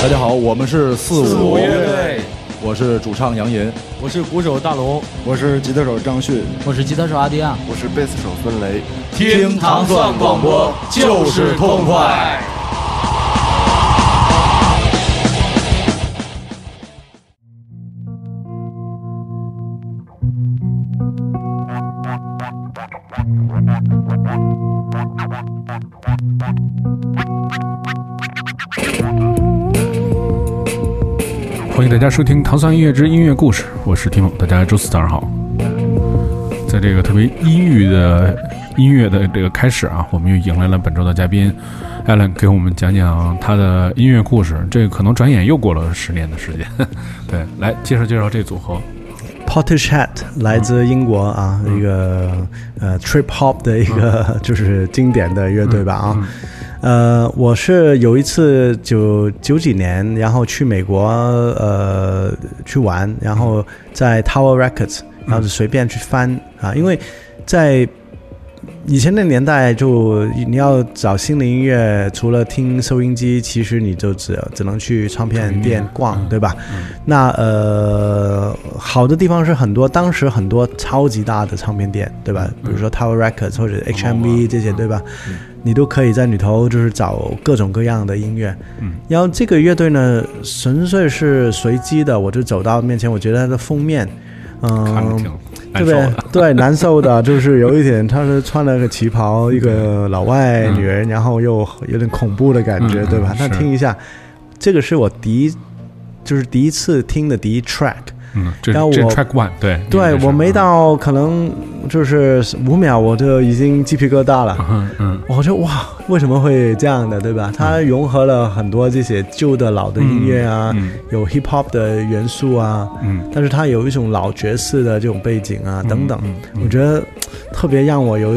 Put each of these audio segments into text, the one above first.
大家好，我们是四五乐队，我是主唱杨银，我是鼓手大龙，我是吉他手张旭，我是吉他手阿迪亚，我是贝斯手孙雷。听糖蒜广播就是痛快。大家收听《糖蒜音乐之音乐故事》，我是听梦，大家周四早上好。在这个特别阴郁的音乐的这个开始啊，我们又迎来了本周的嘉宾 Alan，给我们讲讲他的音乐故事。这个可能转眼又过了十年的时间。对，来介绍介绍这组合。Portishead 来自英国啊，一个呃 Trip Hop 的一个 就是经典的乐队吧啊。呃，我是有一次九九几年，然后去美国呃去玩，然后在 Tower Records，然后就随便去翻啊，因为在以前那年代，就你要找心灵音乐，除了听收音机，其实你就只只能去唱片店逛，对吧？那呃，好的地方是很多，当时很多超级大的唱片店，对吧？比如说 Tower Records 或者 HMV 这些，对吧？你都可以在里头就是找各种各样的音乐。嗯，然后这个乐队呢，纯粹是随机的，我就走到面前，我觉得它的封面，嗯。对不对？对，难受的，就是有一点，他是穿了个旗袍，一个老外女人，然后又有点恐怖的感觉，对吧？那听一下，这个是我第一，就是第一次听的第一 track。嗯，然后我 track one 对，对我没到可能就是五秒，我就已经鸡皮疙瘩了。嗯嗯，我就哇，为什么会这样的，对吧？它融合了很多这些旧的老的音乐啊，有 hip hop 的元素啊，嗯，但是它有一种老爵士的这种背景啊，等等，我觉得特别让我有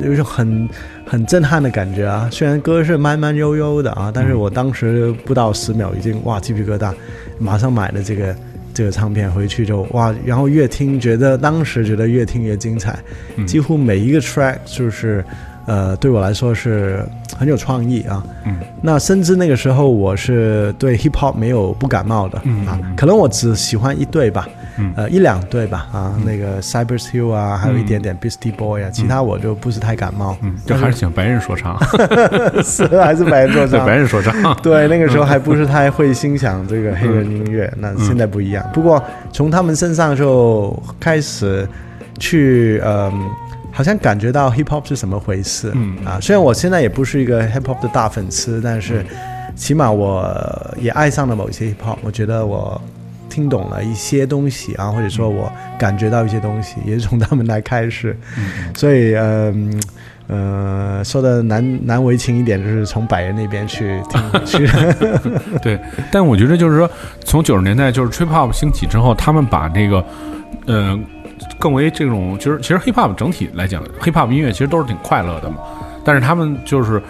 有一种很很震撼的感觉啊。虽然歌是慢慢悠悠的啊，但是我当时不到十秒已经哇鸡皮疙瘩，马上买了这个。这个唱片回去就哇，然后越听觉得当时觉得越听越精彩，几乎每一个 track 就是，呃，对我来说是很有创意啊。嗯，那甚至那个时候我是对 hip hop 没有不感冒的啊，可能我只喜欢一对吧。呃，一两对吧，啊，那个 Cypress Hill 啊，还有一点点 Beastie Boy 啊，其他我就不是太感冒。嗯，就还是喜欢白人说唱，是还是白人说唱？白人说唱。对，那个时候还不是太会欣赏这个黑人音乐，那现在不一样。不过从他们身上就开始去，嗯，好像感觉到 Hip Hop 是什么回事。嗯啊，虽然我现在也不是一个 Hip Hop 的大粉丝，但是起码我也爱上了某些 Hip Hop。我觉得我。听懂了一些东西啊，或者说我感觉到一些东西，也是从他们来开始。所以，嗯呃，说的难难为情一点，就是从百人那边去听 去。对，但我觉得就是说，从九十年代就是 trip hop 兴起之后，他们把这个，呃，更为这种，就是其实 hip hop 整体来讲，hip hop 音乐其实都是挺快乐的嘛。但是他们就是。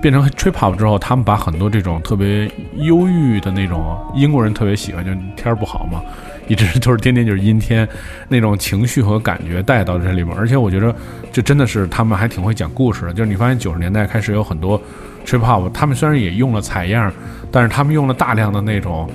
变成 trip hop 之后，他们把很多这种特别忧郁的那种英国人特别喜欢，就天儿不好嘛，一直就是天天就是阴天，那种情绪和感觉带到这里面。而且我觉得，这真的是他们还挺会讲故事的。就是你发现九十年代开始有很多 trip hop，他们虽然也用了采样，但是他们用了大量的那种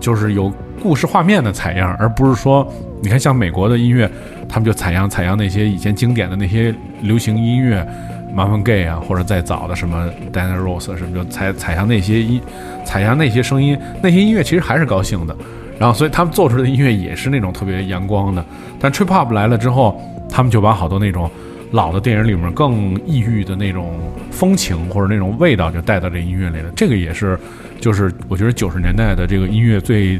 就是有故事画面的采样，而不是说你看像美国的音乐，他们就采样采样那些以前经典的那些流行音乐。麻烦 gay 啊，或者再早的什么 Diana Ross 什么，就采采下那些音，采下那些声音，那些音乐其实还是高兴的。然后，所以他们做出来的音乐也是那种特别阳光的。但 Trip Hop 来了之后，他们就把好多那种老的电影里面更抑郁的那种风情或者那种味道就带到这音乐里了。这个也是，就是我觉得九十年代的这个音乐最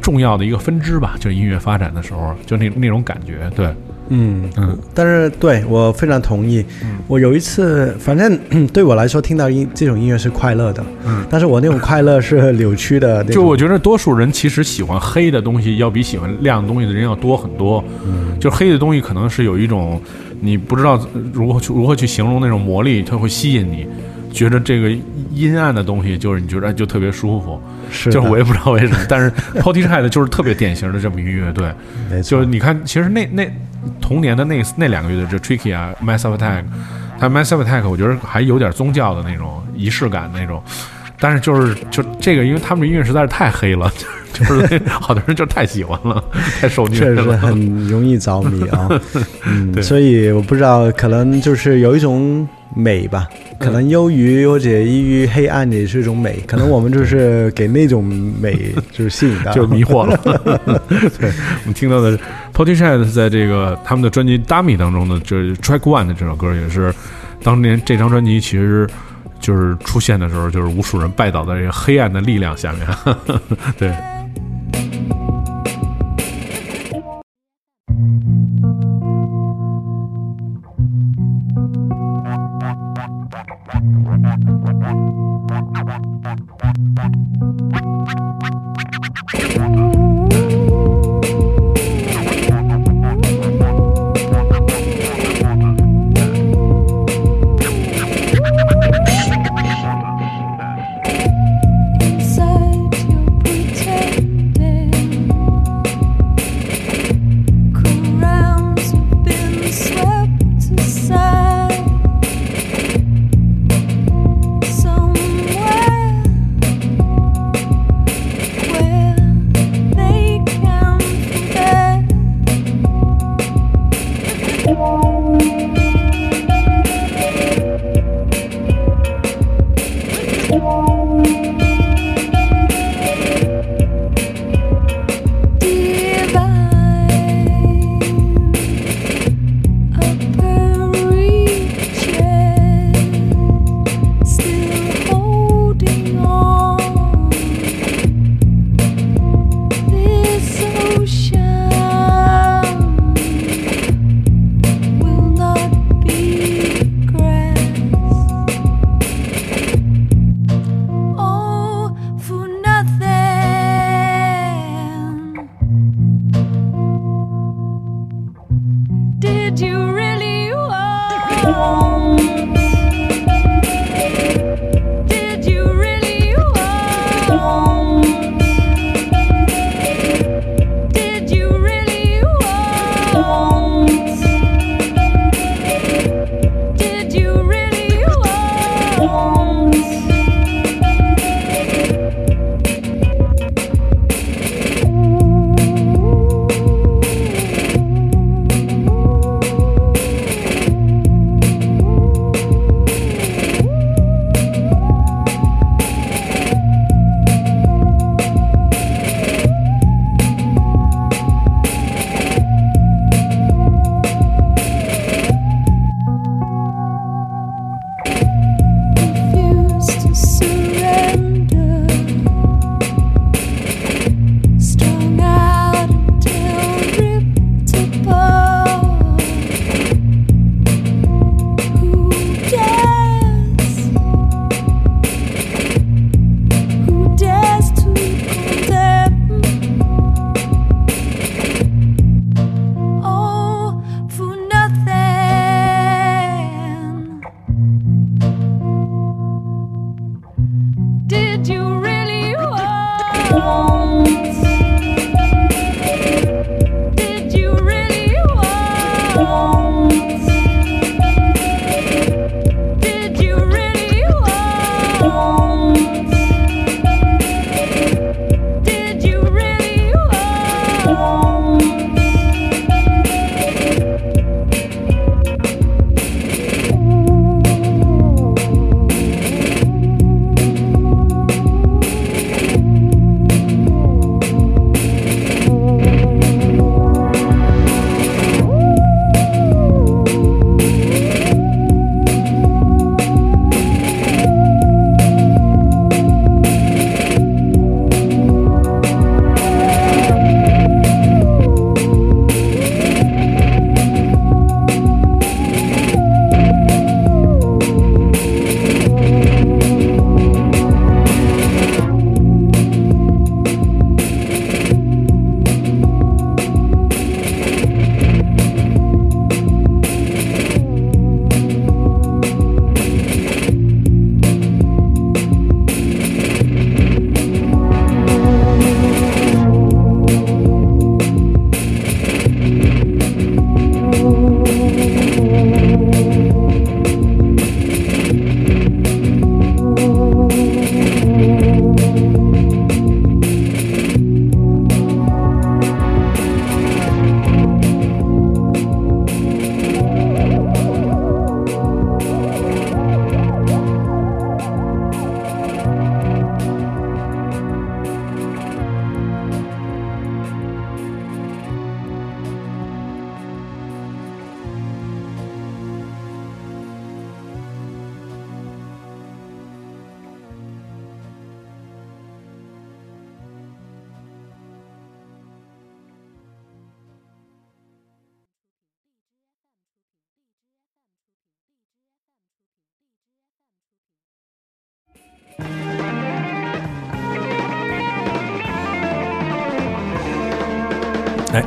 重要的一个分支吧，就音乐发展的时候，就那那种感觉，对。嗯嗯，但是对我非常同意。我有一次，反正对我来说，听到音这种音乐是快乐的。嗯，但是我那种快乐是扭曲的。就我觉得，多数人其实喜欢黑的东西，要比喜欢亮的东西的人要多很多。嗯，就黑的东西可能是有一种你不知道如何去如何去形容那种魔力，它会吸引你。觉得这个阴暗的东西，就是你觉得就特别舒服。是，就是我也不知道为什么，但是 Portishead 就是特别典型的这么一个乐队。就是你看，其实那那。童年的那那两个月的这 Tricky 啊，Massive Attack，它 Massive Attack 我觉得还有点宗教的那种仪式感那种，但是就是就这个，因为他们的音乐实在是太黑了，就是好多人就太喜欢了，太受虐确实了。很容易着迷啊。嗯，对所以我不知道，可能就是有一种美吧，可能忧郁或者抑郁、黑暗也是一种美，可能我们就是给那种美就是吸引到，就迷惑了。对，我们听到的 p o t y s h a d 在这个他们的专辑《Dammy》当中的就是 Track One 的这首歌，也是当年这张专辑其实就是出现的时候，就是无数人拜倒在这个黑暗的力量下面。对。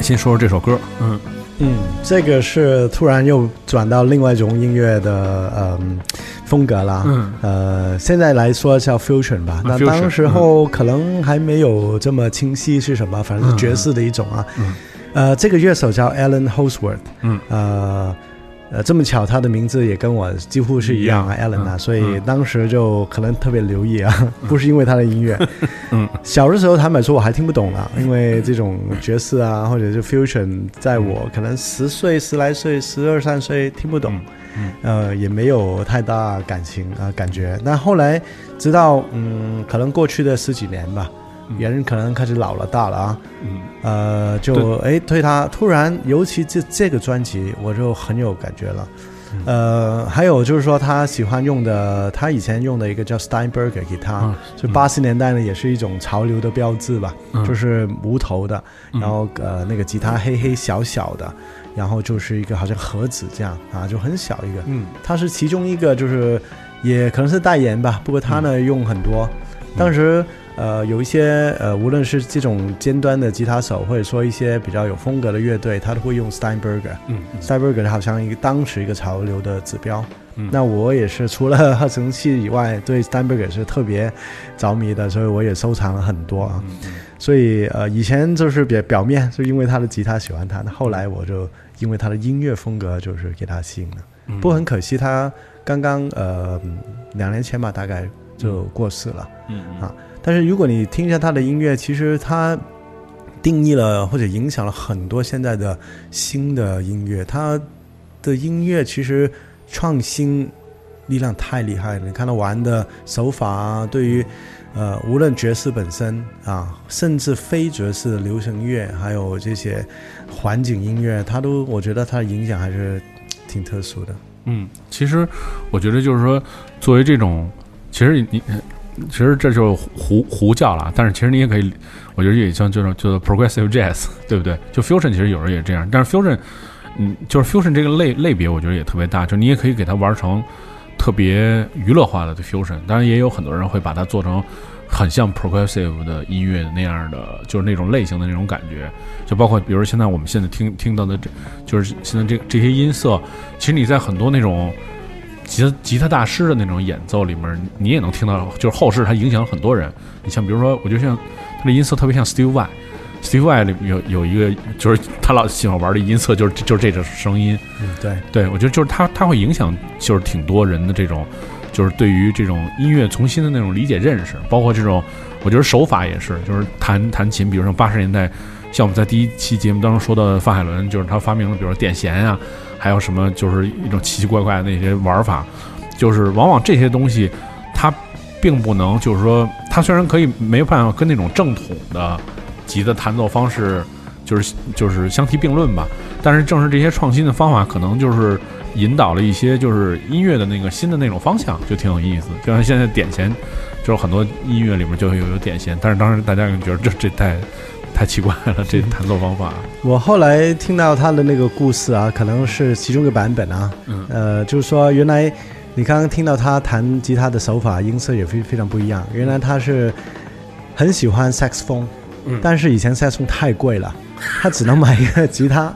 先说说这首歌，嗯嗯，这个是突然又转到另外一种音乐的嗯风格啦。嗯呃，现在来说叫 fusion 吧。那当时候可能还没有这么清晰是什么，反正是爵士的一种啊。嗯呃，这个乐手叫 Alan Holsworth。嗯呃。呃，这么巧，他的名字也跟我几乎是一样啊一样，Alan 啊，嗯所以当时就可能特别留意啊，不是因为他的音乐，嗯。小的时候坦白说我还听不懂了，因为这种爵士啊，或者是 fusion，在我可能十岁、十来岁、十二三岁听不懂，嗯呃，也没有太大感情啊、感觉。但后来直到嗯，可能过去的十几年吧，人可能开始老了、大了啊，嗯。呃，就哎对他突然，尤其这这个专辑，我就很有感觉了。嗯。呃，还有就是说，他喜欢用的，他以前用的一个叫 Steinberger 吉他，嗯就八十年代呢，也是一种潮流的标志吧，嗯。就是无头的，嗯。然后呃那个吉他黑黑小小的，然后就是一个好像盒子这样啊，就很小一个。嗯。他是其中一个，就是也可能是代言吧，不过他嗯。呢、用很多。当时呃有一些呃，无论是这种尖端的吉他手，或者说一些比较有风格的乐队，他都会用 Steinberger。嗯 Steinberger 好像一个当时一个潮流的指标。嗯那我也是除了合成器以外，对 Steinberger 是特别着迷的，所以我也收藏了很多啊。嗯所以呃，以前就是表表面是因为他的吉他喜欢他，那后来我就因为他的音乐风格就是给他吸引了。嗯不过很可惜，他刚刚呃两年前吧，大概就过世了。嗯啊但是如果你听一下他的音乐，其实他定义了或者影响了很多现在的新的音乐。他的音乐其实创新力量太厉害了。你看他玩的手法啊，对于呃无论爵士本身啊，甚至非爵士流行乐，还有这些环境音乐，他都我觉得他的影响还是挺特殊的。嗯，其实我觉得就是说，作为这种，其实你，其实这就是胡胡叫了，但是其实你也可以，我觉得也像这种叫做 progressive jazz，对不对？就 fusion 其实有时候也这样，但是 fusion，嗯，就是 fusion 这个类类别，我觉得也特别大，就你也可以给它玩成特别娱乐化的 fusion，当然也有很多人会把它做成很像 progressive 的音乐那样的，就是那种类型的那种感觉，就包括比如现在我们现在听听到的这，就是现在这这些音色，其实你在很多那种吉他吉他大师的那种演奏里面，你也能听到，就是后世他影响了很多人。你像比如说，我觉得像他的音色特别像 Steve Vai。Steve Vai 里有有一个，就是他老喜欢玩的音色，就是就是这种声音。嗯，对，对我觉得就是他他会影响，就是挺多人的这种，就是对于这种音乐重新的那种理解认识，包括这种，我觉得手法也是，就是弹弹琴，比如说八十年代，像我们在第一期节目当中说到的范海伦，就是他发明了，比如说点弦啊，还有什么就是一种奇奇怪怪的那些玩法，就是往往这些东西，它并不能就是说，它虽然可以没办法跟那种正统的吉的弹奏方式就是就是相提并论吧，但是正是这些创新的方法，可能就是引导了一些就是音乐的那个新的那种方向，就挺有意思。就像现在点弦，就是很多音乐里面就有有点弦，但是当时大家可能觉得这这太太奇怪了，这弹奏方法。我后来听到他的那个故事啊，可能是其中一个版本啊，嗯呃，就是说原来你刚刚听到他弹吉他的手法音色也非非常不一样。原来他是很喜欢萨克斯风，嗯但是以前萨克斯风太贵了，他只能买一个吉他，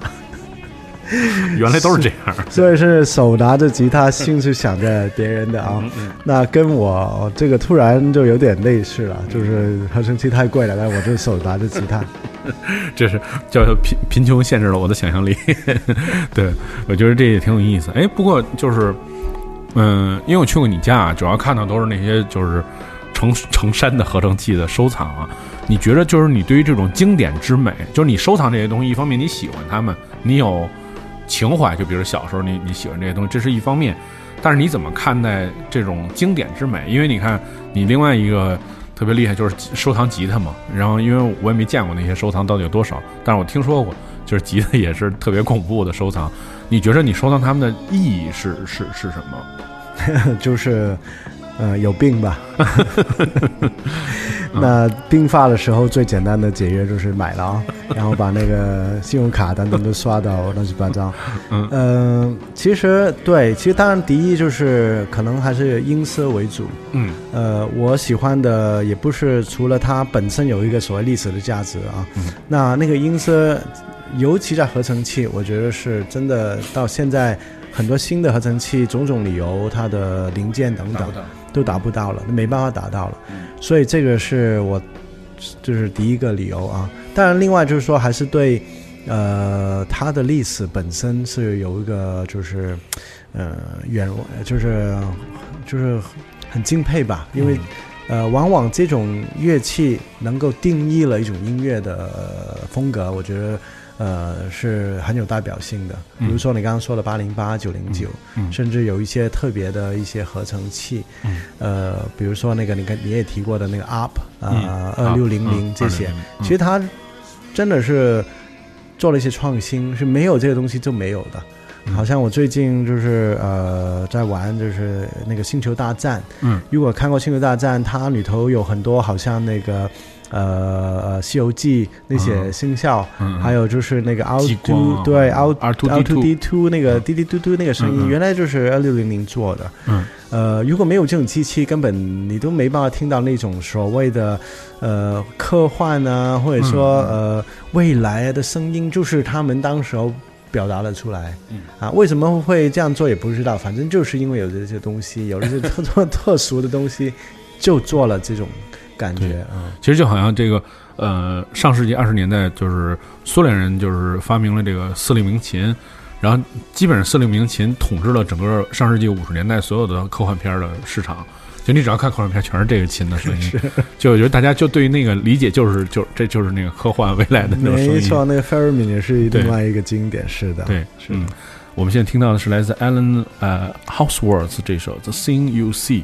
原来都是这样。所以是手拿着吉他，心是想着别人的啊。那跟我这个突然就有点类似了，就是合成器太贵了，但我就手拿着吉他。这是叫贫贫穷限制了我的想象力。对，我觉得这也挺有意思。哎，不过就是，嗯，因为我去过你家啊，主要看到都是那些就是成成山的合成器的收藏啊。你觉得就是你对于这种经典之美，就是你收藏这些东西，一方面你喜欢它们，你有情怀，就比如小时候你你喜欢这些东西，这是一方面。但是你怎么看待这种经典之美？因为你看，你另外一个特别厉害就是收藏吉他嘛。然后因为我也没见过那些收藏到底有多少，但是我听说过，就是吉他也是特别恐怖的收藏。你觉得你收藏它们的意义是是是什么？就是，呃，有病吧。那病发的时候，最简单的解约就是买了啊，然后把那个信用卡等等都刷到乱七八糟。嗯呃其实对，其实当然第一就是可能还是音色为主。嗯呃，我喜欢的也不是除了它本身有一个所谓历史的价值啊，嗯那那个音色尤其在合成器，我觉得是真的到现在很多新的合成器，种种理由，它的零件等等都达不到了，没办法达到了。所以这个是我就是第一个理由啊。当然，另外就是说，还是对呃它的历史本身是有一个就是呃远就是就是很敬佩吧，因为。呃，往往这种乐器能够定义了一种音乐的、呃风格，我觉得呃是很有代表性的。比如说你刚刚说的八零八、九零九，甚至有一些特别的一些合成器，嗯。呃，比如说那个你看你也提过的那个 UP 嗯啊、二六零零嗯这些，2600其实它真的是做了一些创新，是没有这个东西就没有的。嗯。好像我最近就是呃在玩就是那个星球大战，嗯，如果看过星球大战，它里头有很多好像那个呃呃西游记那些嗯。星效，嗯还有就是那个激 out 光 do 啊对 out R2D2 out d two 那个滴滴嘟嘟那个声音，原来就是二六零零做的。嗯。呃，如果没有这种机器，根本你都没办法听到那种所谓的呃科幻啊，或者说、嗯。呃未来的声音，就是他们当时候表达了出来。嗯。啊，为什么会这样做也不知道，反正就是因为有这些东西，有这些特 特特殊的东西，就做了这种感觉啊。其实就好像这个呃，上世纪二十年代，就是苏联人就是发明了这个四令鸣琴，然后基本上四令鸣琴统治了整个上世纪五十年代所有的科幻片的市场。就你只要看科幻片，全是这个琴的声音。就我觉得大家就对于那个理解就是就这就是那个科幻未来的那种声音。没错，那个 Fermin 也是另外一个经典，是的，对，是的。嗯，我们现在听到的是来自 Alan 呃 Houseworth 这首《The Thing You See》。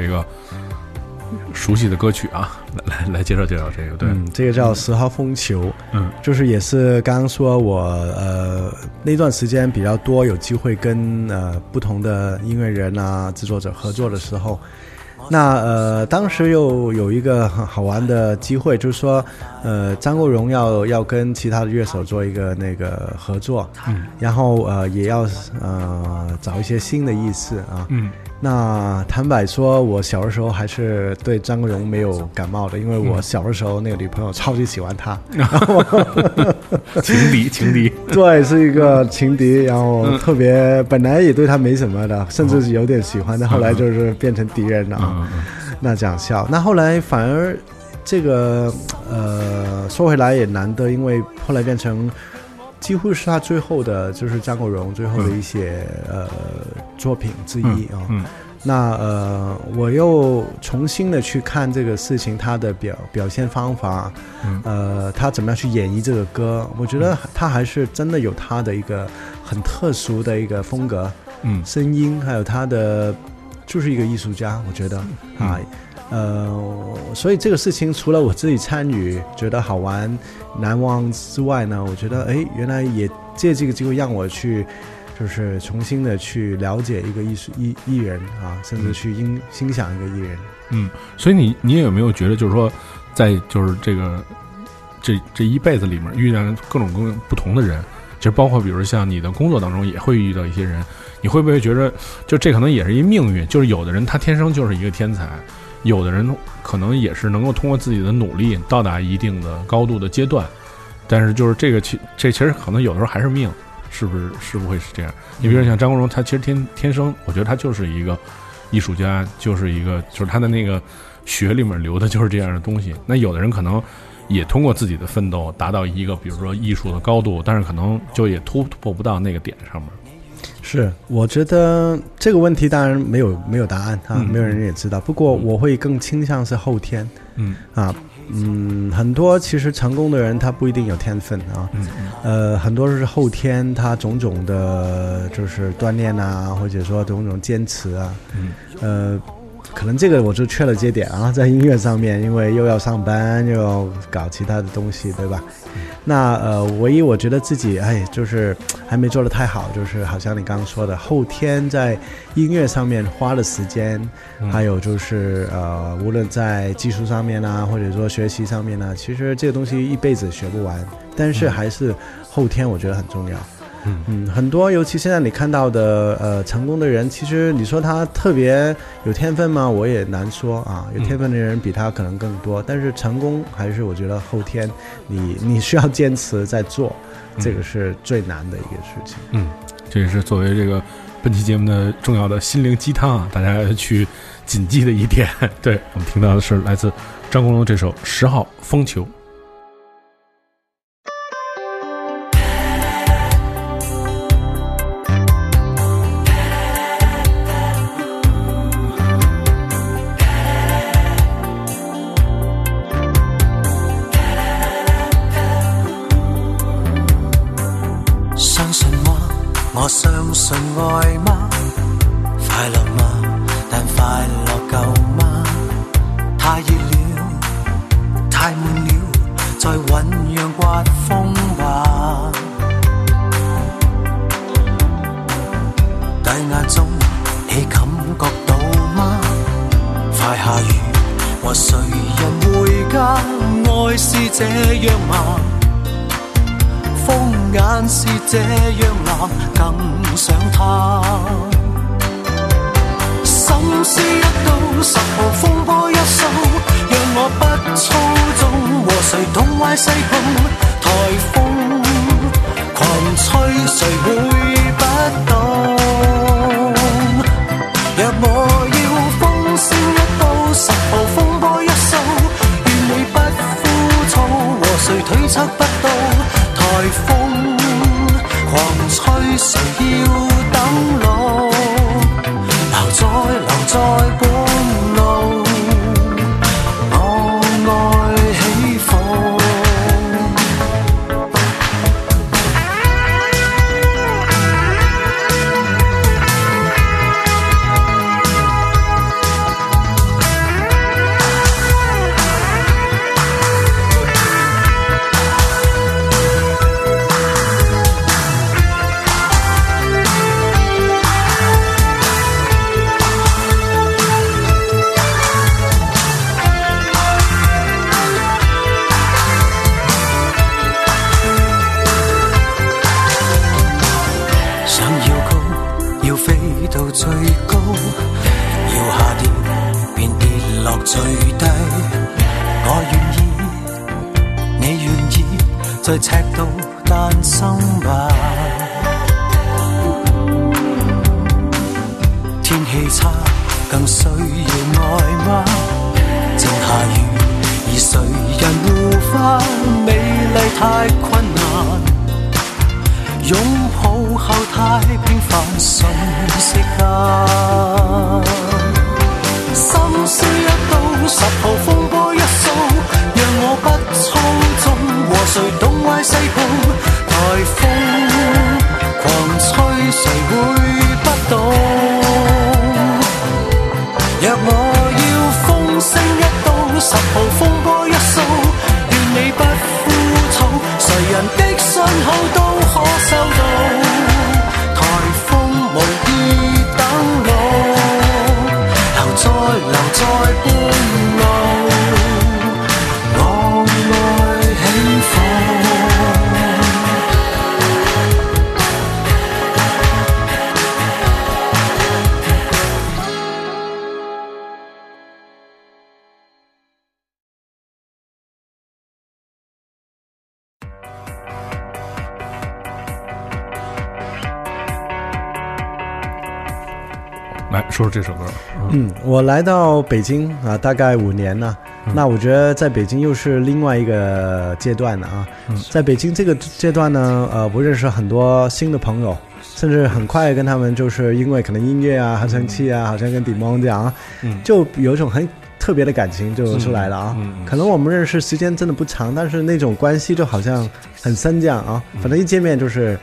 这个熟悉的歌曲啊，来来来介绍介绍这个，对，嗯，这个叫《十号风球》，嗯。就是也是刚刚说我呃那段时间比较多有机会跟呃不同的音乐人啊制作者合作的时候，那呃当时又有一个很好玩的机会，就是说呃张国荣要要跟其他的乐手做一个那个合作，嗯。然后呃也要呃找一些新的意思啊，嗯。那坦白说，我小的时候还是对张国荣没有感冒的，因为我小的时候那个女朋友超级喜欢他，情 敌情敌，对，是一个情敌，然后特别本来也对他没什么的，甚至是有点喜欢，但后来就是变成敌人了啊，那讲笑。那后来反而这个呃说回来也难得，因为后来变成几乎是他最后的，就是张国荣最后的一些、呃作品之一啊。嗯。那呃，我又重新的去看这个事情，他的表表现方法，嗯。呃，他怎么样去演绎这个歌，我觉得他还是真的有他的一个很特殊的一个风格，嗯。声音，还有他的就是一个艺术家，我觉得嗯。啊，呃，所以这个事情除了我自己参与觉得好玩难忘之外呢，我觉得哎，原来也借这个机会让我去。就是重新的去了解一个艺术艺艺人啊，甚至去欣欣赏一个艺人。嗯，所以你你有没有觉得，就是说，在就是这个这这一辈子里面遇见各种各不同的人，其实包括比如像你的工作当中也会遇到一些人，你会不会觉得，就这可能也是一命运？就是有的人他天生就是一个天才，有的人可能也是能够通过自己的努力到达一定的高度的阶段，但是就是这个其这其实可能有的时候还是命，是不是是不会是这样？你比如像张国荣，他其实天天生，我觉得他就是一个艺术家，就是一个就是他的那个血里面流的就是这样的东西。那有的人可能也通过自己的奋斗达到一个比如说艺术的高度，但是可能就也突破不到那个点上面。是，我觉得这个问题当然没有没有答案啊，嗯。没有人也知道。不过我会更倾向是后天。嗯。啊，嗯，很多其实成功的人他不一定有天分啊，嗯呃，很多是后天他种种的，就是锻炼啊，或者说种种坚持啊，嗯。呃，可能这个我就缺了节点啊，在音乐上面，因为又要上班，又要搞其他的东西，对吧？那呃，唯一我觉得自己哎，就是还没做得太好，就是好像你刚刚说的，后天在音乐上面花的时间，嗯还有就是呃，无论在技术上面啊，或者说学习上面呢、其实这个东西一辈子学不完，但是还是后天我觉得很重要。嗯嗯嗯，很多，尤其现在你看到的呃成功的人，其实你说他特别有天分吗？我也难说啊。有天分的人比他可能更多，但是成功还是我觉得后天你你需要坚持在做，这个是最难的一个事情。嗯，这也是作为这个本期节目的重要的心灵鸡汤啊，大家要去谨记的一点。对我们听到的是来自张国荣这首《十号风球》。说说这首歌，嗯，我来到北京啊，大概五年了。那我觉得在北京又是另外一个阶段了啊。在北京这个阶段呢，呃，我认识很多新的朋友，甚至很快跟他们就是因为可能音乐啊、合成器啊，好像跟迪蒙这样啊，就有一种很特别的感情就出来了啊。可能我们认识时间真的不长，但是那种关系就好像很深这样啊。反正一见面就是。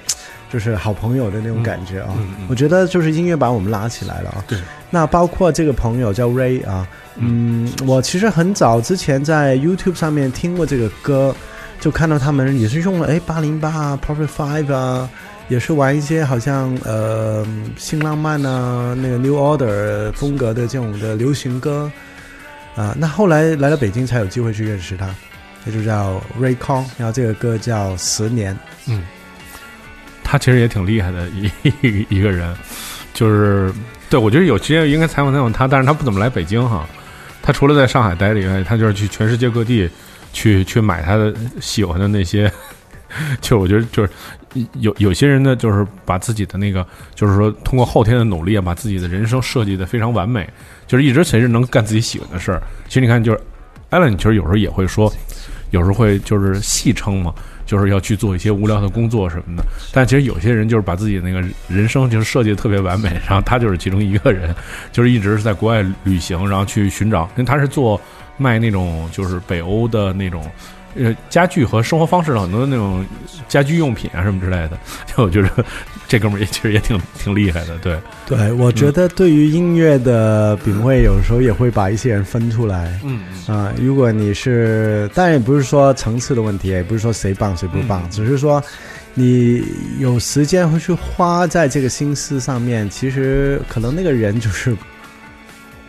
就是好朋友的那种感觉啊，我觉得就是音乐把我们拉起来了啊。对，那包括这个朋友叫 Ray 啊，嗯，我其实很早之前在 YouTube 上面听过这个歌，就看到他们也是用了哎八零八啊 Perfect Five 啊，也是玩一些好像呃新浪漫啊那个 New Order 风格的这种的流行歌啊。那后来来到北京才有机会去认识他，他就叫 Ray Kong，然后这个歌叫《十年》。他其实也挺厉害的一一 一个人，就是对我觉得有时间应该采访采访他，但是他不怎么来北京哈。他除了在上海待着以外，他就是去全世界各地去去买他的喜欢的那些。就我觉得就是有有些人呢，就是把自己的那个，就是说通过后天的努力啊，把自己的人生设计的非常完美，就是一直其实能干自己喜欢的事儿。其实你看，就是艾伦，其实有时候也会说，有时候会就是戏称嘛，就是要去做一些无聊的工作什么的。但其实有些人就是把自己那个人生就是设计的特别完美，然后他就是其中一个人，就是一直是在国外旅行，然后去寻找，因为他是做卖那种就是北欧的那种。呃，家具和生活方式的很多那种家居用品啊什么之类的，就我觉得这哥们儿也其实也挺挺厉害的，对，对，我觉得对于音乐的品味，有时候也会把一些人分出来。嗯啊、如果你是，当然也不是说层次的问题，也不是说谁棒谁不棒，嗯。只是说你有时间会去花在这个心思上面，其实可能那个人就是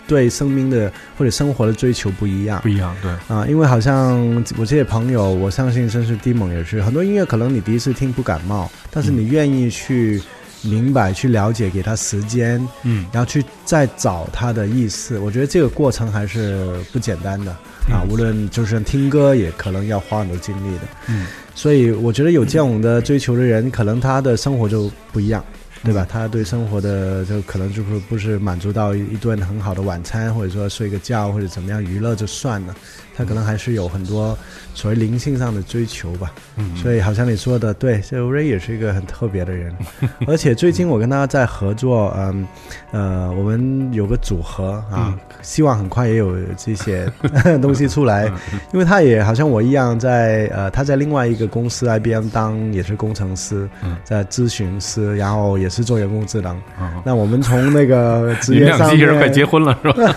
对生命的或者生活的追求不一样不。一样，对，啊，因为好像我这些朋友，我相信真是 Dimon 也是很多音乐，可能你第一次听不感冒，但是你愿意去明白、去了解，给他时间，嗯然后去再找他的意思。我觉得这个过程还是不简单的啊，无论就是听歌，也可能要花很多精力的。嗯，所以我觉得有这种的追求的人，可能他的生活就不一样。对吧？他对生活的就可能就是不是满足到一顿很好的晚餐，或者说睡个觉或者怎么样娱乐就算了，他可能还是有很多所谓灵性上的追求吧。嗯所以好像你说的对，这 Ray 也是一个很特别的人，而且最近我跟他在合作，嗯呃，我们有个组合啊，希望很快也有这些 东西出来，因为他也好像我一样在呃他在另外一个公司 IBM 当也是工程师，嗯在咨询师，然后也是做人工智能。嗯，那我们从那个职你们业上机器人快结婚了是吧？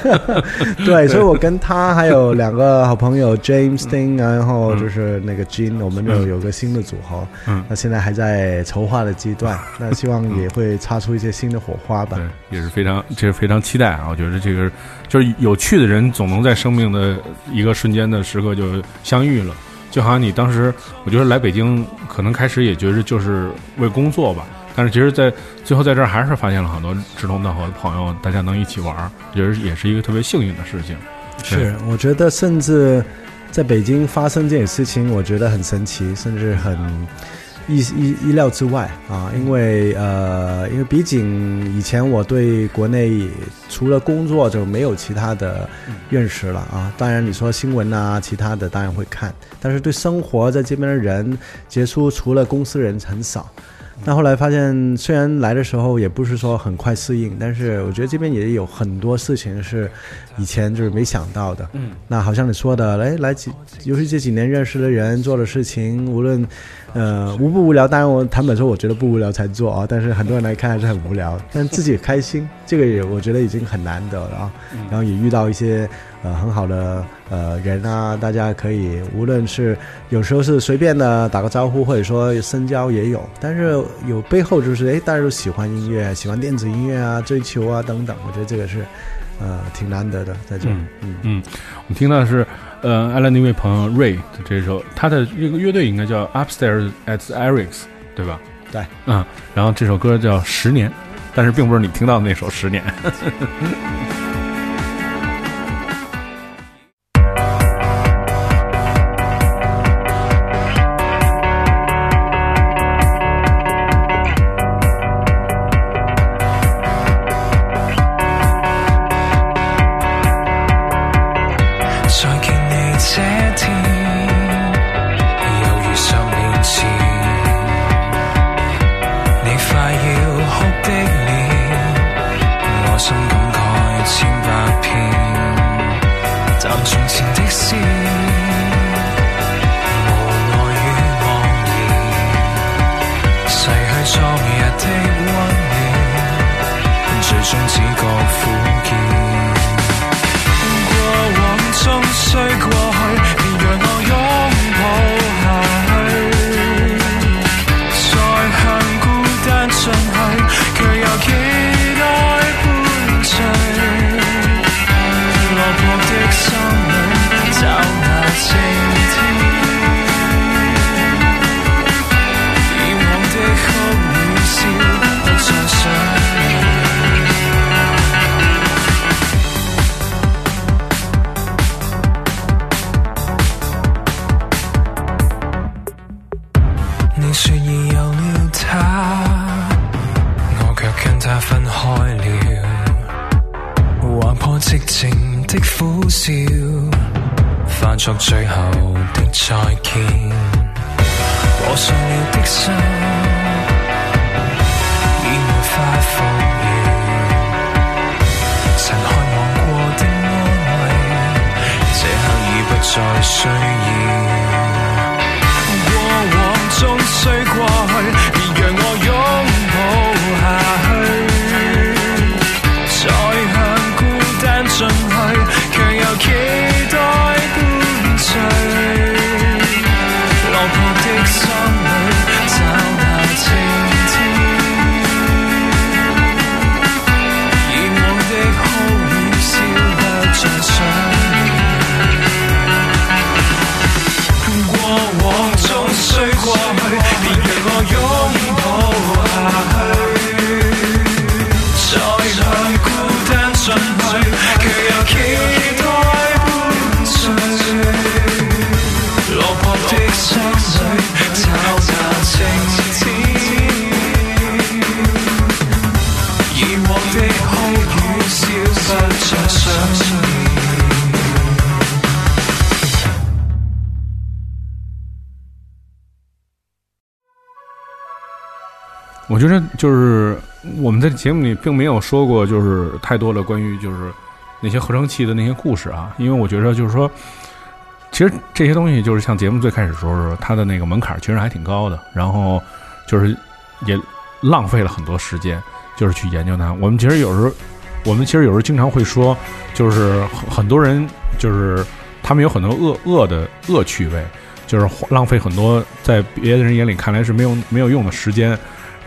对，所以我跟他还有两个好朋友 James Ding，然后就是那个 Jean，我们就有个新的组合。嗯那现在还在筹划的阶段，那希望也会擦出一些新的火花吧。对，也是非常，这是非常期待啊！我觉得这个就是有趣的人，总能在生命的一个瞬间的时刻就相遇了。就好像你当时，我觉得来北京，可能开始也觉得就是为工作吧，但是其实，在最后在这儿还是发现了很多志同道合的朋友，大家能一起玩儿，觉得也是一个特别幸运的事情。是，我觉得甚至在北京发生这件事情，我觉得很神奇，甚至很意意意料之外啊，因为呃，因为毕竟以前我对国内除了工作就没有其他的认识了啊。当然你说新闻啊，其他的当然会看，但是对生活在这边的人接触，除了公司人很少。那后来发现，虽然来的时候也不是说很快适应，但是我觉得这边也有很多事情是以前就是没想到的。嗯，那好像你说的，哎，来几，尤其这几年认识的人做的事情，无论呃无不无聊，当然我坦白说，我觉得不无聊才做啊，但是很多人来看还是很无聊，但自己也开心，这个也我觉得已经很难得了啊。然后也遇到一些呃很好的呃人啊，大家可以无论是有时候是随便的打个招呼，或者说深交也有，但是有背后就是哎，大家都喜欢音乐，喜欢电子音乐啊，追求啊等等，我觉得这个是呃挺难得的，在这儿，嗯。嗯，我们听到的是呃艾伦的一位朋友 Ray 的这首，他的这个乐队应该叫 Upstairs at Eric's，对吧？对，嗯，然后这首歌叫《十年》，但是并不是你听到的那首《十年》。我觉得就是我们在节目里并没有说过，就是太多的关于就是那些合成器的那些故事啊，因为我觉得就是说，其实这些东西就是像节目最开始说的，它的那个门槛其实还挺高的，然后就是也浪费了很多时间，就是去研究它。我们其实有时候，我们其实有时候经常会说，就是很多人就是他们有很多恶恶的恶趣味，就是浪费很多在别的人眼里看来是没有没有用的时间。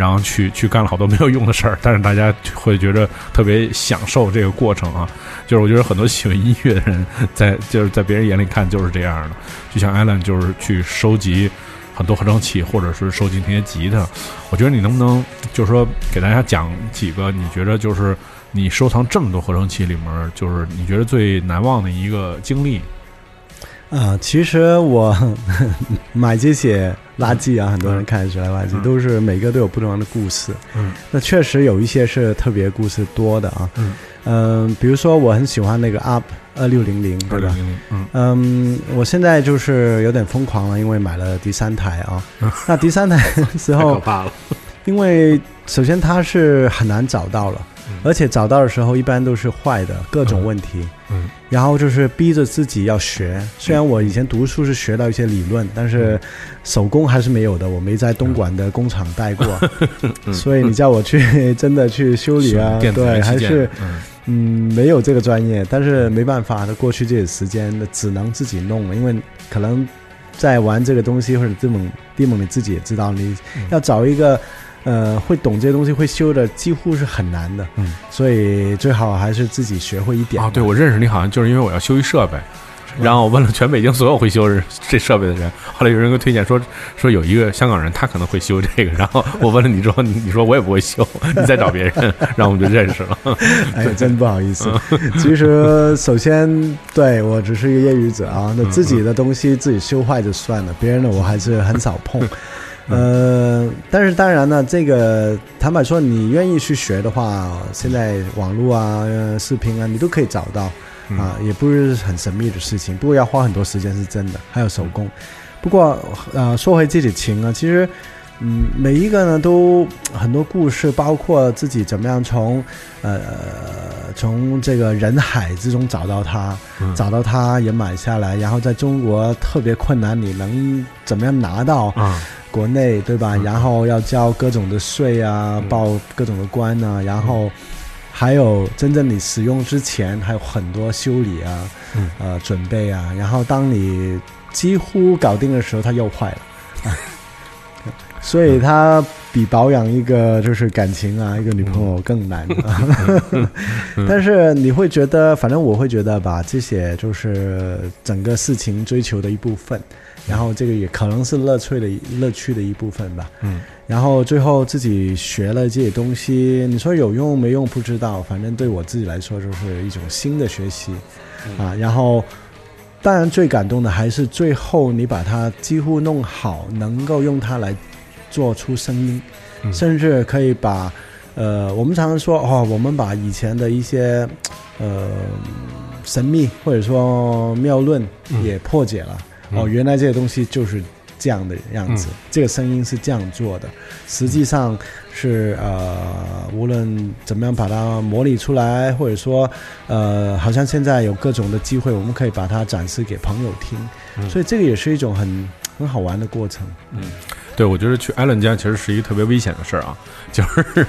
然后去去干了好多没有用的事儿，但是大家会觉得特别享受这个过程啊。就是我觉得很多喜欢音乐的人在就是在别人眼里看就是这样的，就像艾伦就是去收集很多合成器，或者是收集那些吉他。我觉得你能不能就是说给大家讲几个你觉得就是你收藏这么多合成器里面，就是你觉得最难忘的一个经历？啊，其实我 买这些垃圾啊，很多人看得出来垃圾，都是每个都有不同的故事。嗯，那确实有一些是特别故事多的啊。嗯嗯、比如说我很喜欢那个 UP 二六零零，对吧？嗯嗯，我现在就是有点疯狂了，因为买了第三台啊。那第三台的时 太可候，怕了。因为首先它是很难找到了，而且找到的时候一般都是坏的，各种问题。嗯然后就是逼着自己要学。虽然我以前读书是学到一些理论，但是手工还是没有的。我没在东莞的工厂待过，所以你叫我去 真的去修理啊，对，还是嗯嗯没有这个专业。但是没办法，过去这些时间只能自己弄了，因为可能在玩这个东西或者地蒙地蒙你自己也知道，你嗯要找一个。呃，会懂这些东西、会修的，几乎是很难的。嗯，所以最好还是自己学会一点啊，对，我认识你好像就是因为我要修一设备，然后我问了全北京所有会修这设备的人，后来有人给我推荐说说有一个香港人他可能会修这个，然后我问了你之后，你你说我也不会修，你再找别人，然后我们就认识了。哎，真不好意思。其实，首先，对我只是一个业余者啊，那自己的东西自己修坏就算了，别人的我还是很少碰。呃，但是当然呢，这个坦白说，你愿意去学的话，现在网络啊、呃视频啊，你都可以找到啊，也不是很神秘的事情。不过要花很多时间是真的，还有手工。不过呃，说回自己情啊，其实嗯，每一个呢都很多故事，包括自己怎么样从呃从这个人海之中找到它，嗯找到它也买下来，然后在中国特别困难，你能怎么样拿到啊，国内，对吧？然后要交各种的税啊，嗯。报各种的关啊，然后还有真正你使用之前还有很多修理啊，嗯。呃准备啊，然后当你几乎搞定的时候，它又坏了。啊 所以它比保养一个就是感情啊，一个女朋友更难。但是你会觉得，反正我会觉得吧，这些就是整个事情追求的一部分，然后这个也可能是乐趣的乐趣的一部分吧。嗯，然后最后自己学了这些东西，你说有用没用不知道，反正对我自己来说就是一种新的学习啊。然后，当然最感动的还是最后你把它几乎弄好，能够用它来做出声音，嗯甚至可以把呃，我们常常说哦，我们把以前的一些呃神秘或者说谬论嗯也破解了。哦，原来这个东西就是这样的样子，嗯。这个声音是这样做的，实际上是呃，无论怎么样把它模拟出来，或者说呃，好像现在有各种的机会，我们可以把它展示给朋友听，嗯。所以这个也是一种很很好玩的过程。嗯。对，我觉得去艾伦家其实是一个特别危险的事儿啊，就是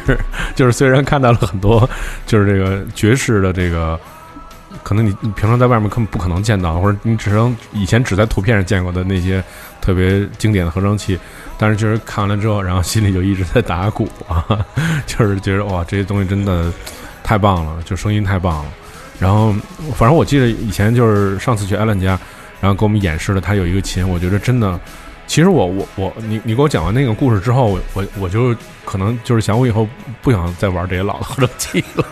就是虽然看到了很多就是这个爵士的这个，可能你你平常在外面根本不可能见到，或者你只能以前只在图片上见过的那些特别经典的合成器，但是就是看完了之后，然后心里就一直在打鼓啊，就是觉得哇，这些东西真的太棒了，就声音太棒了。然后反正我记得以前就是上次去艾伦家，然后给我们演示了他有一个琴，我觉得真的。其实我我我你你给我讲完那个故事之后，我我我就可能就是想我以后不想再玩这些老的合成器了。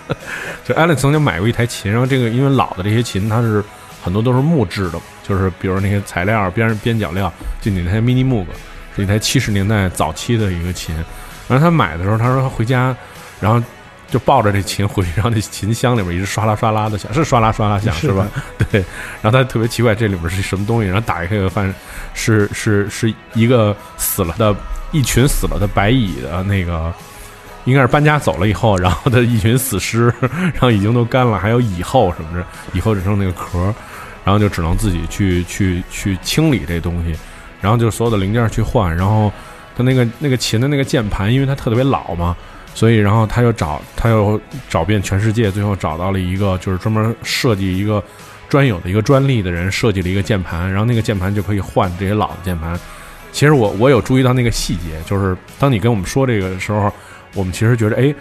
就艾伦曾经买过一台琴，然后这个因为老的这些琴它是很多都是木质的，就是比如那些材料边边角料，就你那台 Mini Moog 是一台七十年代早期的一个琴。然后他买的时候，他说他回家，然后就抱着这琴回去，然后那琴箱里面一直唰啦唰啦的响，是唰啦唰啦响是是吧？对。然后他特别奇怪这里面是什么东西，然后打开个发现是是是一个死了的一群死了的白蚁的那个，应该是搬家走了以后，然后的一群死尸，然后已经都干了，还有蚁后什么的，蚁后只剩那个壳儿，然后就只能自己去去去清理这东西，然后就所有的零件去换，然后他那个那个琴的那个键盘，因为它特别老嘛。所以，然后他又找，他又找遍全世界，最后找到了一个就是专门设计一个专有的一个专利的人设计了一个键盘，然后那个键盘就可以换这些老的键盘。其实我我有注意到那个细节，就是当你跟我们说这个的时候，我们其实觉得哎，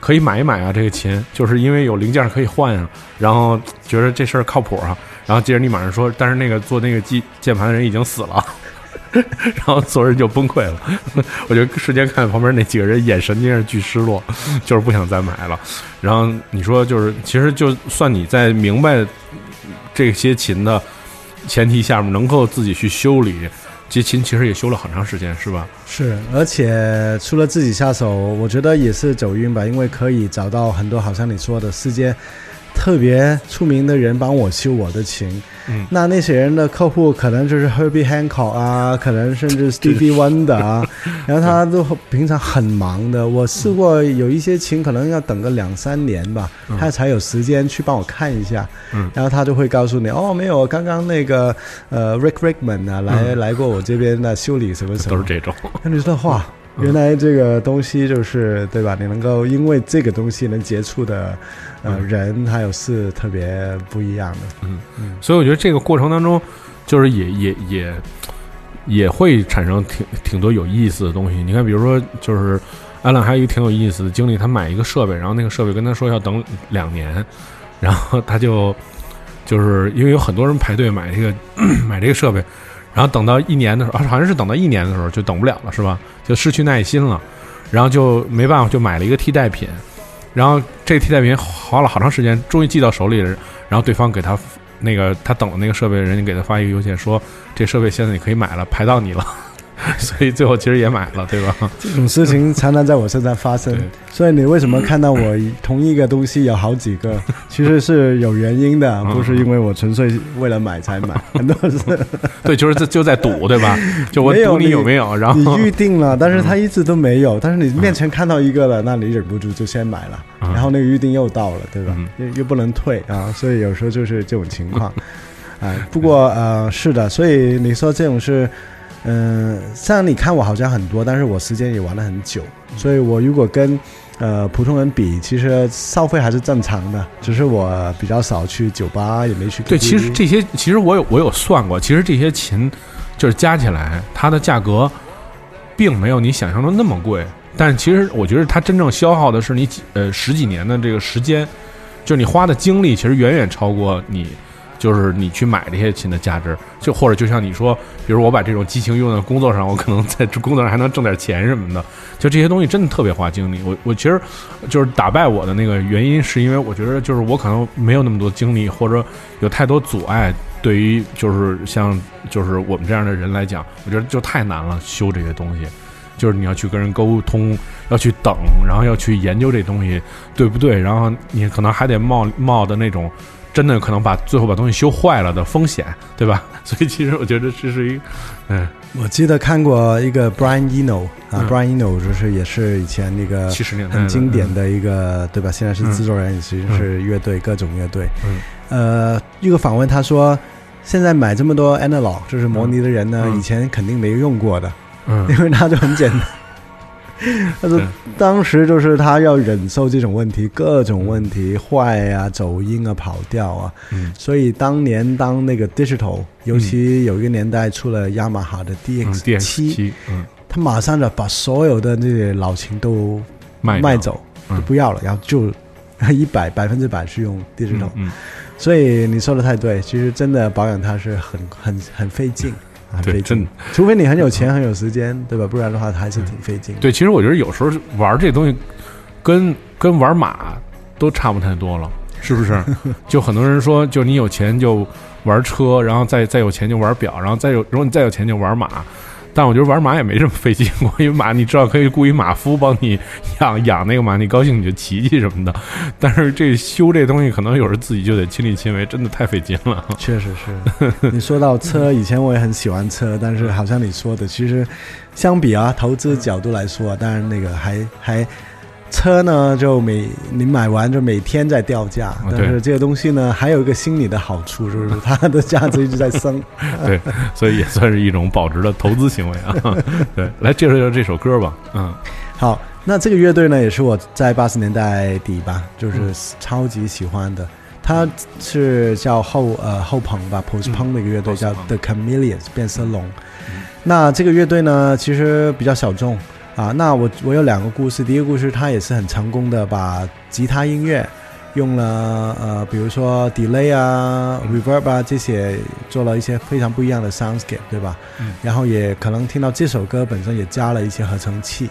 可以买一买啊，这个琴，就是因为有零件可以换啊，然后觉得这事儿靠谱啊。然后接着你马上说，但是那个做那个机键盘的人已经死了。然后所有人就崩溃了，我就瞬间看旁边那几个人眼神真是巨失落，就是不想再买了。然后你说就是，其实就算你在明白这些琴的前提下面能够自己去修理，这琴其实也修了很长时间，是吧？是，而且除了自己下手，我觉得也是走运吧，因为可以找到很多，好像你说的世界特别出名的人帮我修我的琴。嗯那那些人的客户可能就是 Herbie Hancock 啊，可能甚至 Stevie Wonder 啊，然后他都平常很忙的。我试过有一些琴可能要等个两三年吧，他才有时间去帮我看一下。嗯然后他就会告诉你，哦，没有，刚刚那个呃 Rick Rickman 啊来、来过我这边的修理什么什么，都是这种。那你说哇，原来这个东西就是对吧？你能够因为这个东西能接触的呃人还有事特别不一样的。嗯嗯所以我觉得这个过程当中，就是也也也也会产生挺挺多有意思的东西。你看，比如说，就是安浪还有一个挺有意思的经历，他买一个设备，然后那个设备跟他说要等两年，然后他就就是因为有很多人排队买这个 买这个设备，然后等到一年的时候，好像是等到一年的时候就等不了了，是吧？就失去耐心了，然后就没办法，就买了一个替代品。然后这替代品花了好长时间，终于寄到手里了。然后对方给他那个他等的那个设备，人家给他发一个邮件说，这设备现在你可以买了，排到你了。所以最后其实也买了，对吧？这种事情常常在我身上发生，所以你为什么看到我同一个东西有好几个，其实是有原因的，嗯不是因为我纯粹为了买才买，很多是对，就是在就在赌，对吧？就我赌你有没有，然后你预定了，但是他一直都没有，但是你面前看到一个了，那你忍不住就先买了，嗯然后那个预定又到了，对吧嗯？又又不能退啊，所以有时候就是这种情况。哎，不过呃，是的，所以你说这种是，嗯、虽然你看我好像很多，但是我时间也玩了很久，所以我如果跟呃普通人比，其实消费还是正常的，只是我比较少去酒吧，也没去。对，其实这些其实我有我有算过，其实这些琴就是加起来它的价格并没有你想象的那么贵，但其实我觉得它真正消耗的是你几呃十几年的这个时间，就是你花的精力其实远远超过你。就是你去买这些琴的价值，就或者就像你说，比如我把这种激情用在工作上，我可能在工作上还能挣点钱什么的，就这些东西真的特别花精力。我我其实就是打败我的那个原因，是因为我觉得就是我可能没有那么多精力，或者有太多阻碍，对于就是像就是我们这样的人来讲，我觉得就太难了，修这些东西。就是你要去跟人沟通，要去等，然后要去研究这东西对不对，然后你可能还得冒冒的那种真的可能把最后把东西修坏了的风险，对吧？所以其实我觉得这是一，嗯，我记得看过一个 Brian Eno 啊、嗯 b r i a n Eno 就是也是以前那个七十年代很经典的一个，对吧？现在是嗯制作人，也是是乐队各种乐队。嗯呃，一个访问他说，现在买这么多 analog 就是模拟的人呢，嗯以前肯定没用过的，嗯 因为他就很简单。他说，当时就是他要忍受这种问题，各种问题坏啊、走音啊、跑调啊，嗯。所以当年当那个 digital，尤其有一个年代出了雅马哈的嗯 DX，D X 七、七，嗯，他马上就把所有的那些老琴都卖卖走，嗯。就不要了，然后就 一百百分之百是用 digital，、嗯，所以你说的太对，其实真的保养它是很很很费劲，很对真费劲，除非你很有钱很有时间，对吧？不然的话还是挺费劲。对，其实我觉得有时候玩这东西跟跟玩马都差不太多了，是不是？就很多人说，就你有钱就玩车，然后再再有钱就玩表，然后再有如果你再有钱就玩马。但我觉得玩马也没这么费劲，因为马你知道可以雇一马夫帮你养养那个马，你高兴你就骑骑什么的。但是这修这东西可能有时候自己就得亲力亲为，真的太费劲了。确实是。你说到车，以前我也很喜欢车，但是好像你说的，其实相比啊投资角度来说，当然那个还还车呢，就每你买完就每天在掉价，但是这个东西呢，还有一个心理的好处，就是它的价值一直在升。对，所以也算是一种保值的投资行为啊。对，来介绍介绍这首歌吧。嗯好，那这个乐队呢，也是我在八十年代底吧，就是超级喜欢的。它是叫后呃后朋吧，post punk 的一个乐队，叫 The Chameleons 变色龙。那这个乐队呢，其实比较小众啊。那我我有两个故事，第一个故事他也是很成功的，把吉他音乐用了呃，比如说 delay 啊、reverb 啊这些，做了一些非常不一样的 soundscape，对吧？嗯然后也可能听到这首歌本身也加了一些合成器。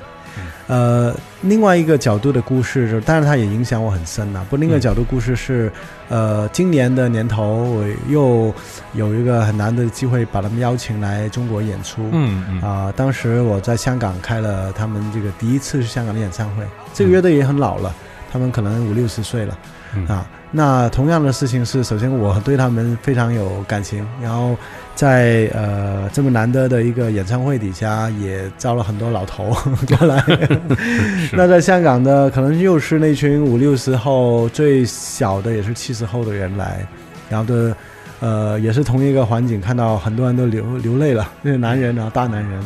呃，另外一个角度的故事，就是当然它也影响我很深了。不，另一个角度故事是，呃，今年的年头我又有一个很难得的机会把他们邀请来中国演出。嗯嗯啊、当时我在香港开了他们这个第一次是香港的演唱会，这个乐队也很老了，他们可能五六十岁了，嗯啊。那同样的事情是，首先我对他们非常有感情，然后在呃这么难得的一个演唱会底下，也招了很多老头 过来。那在香港的可能又是那群五六十后，最小的也是七十后的人来，然后的呃也是同一个环境，看到很多人都流流泪了，那些男人啊，大男人。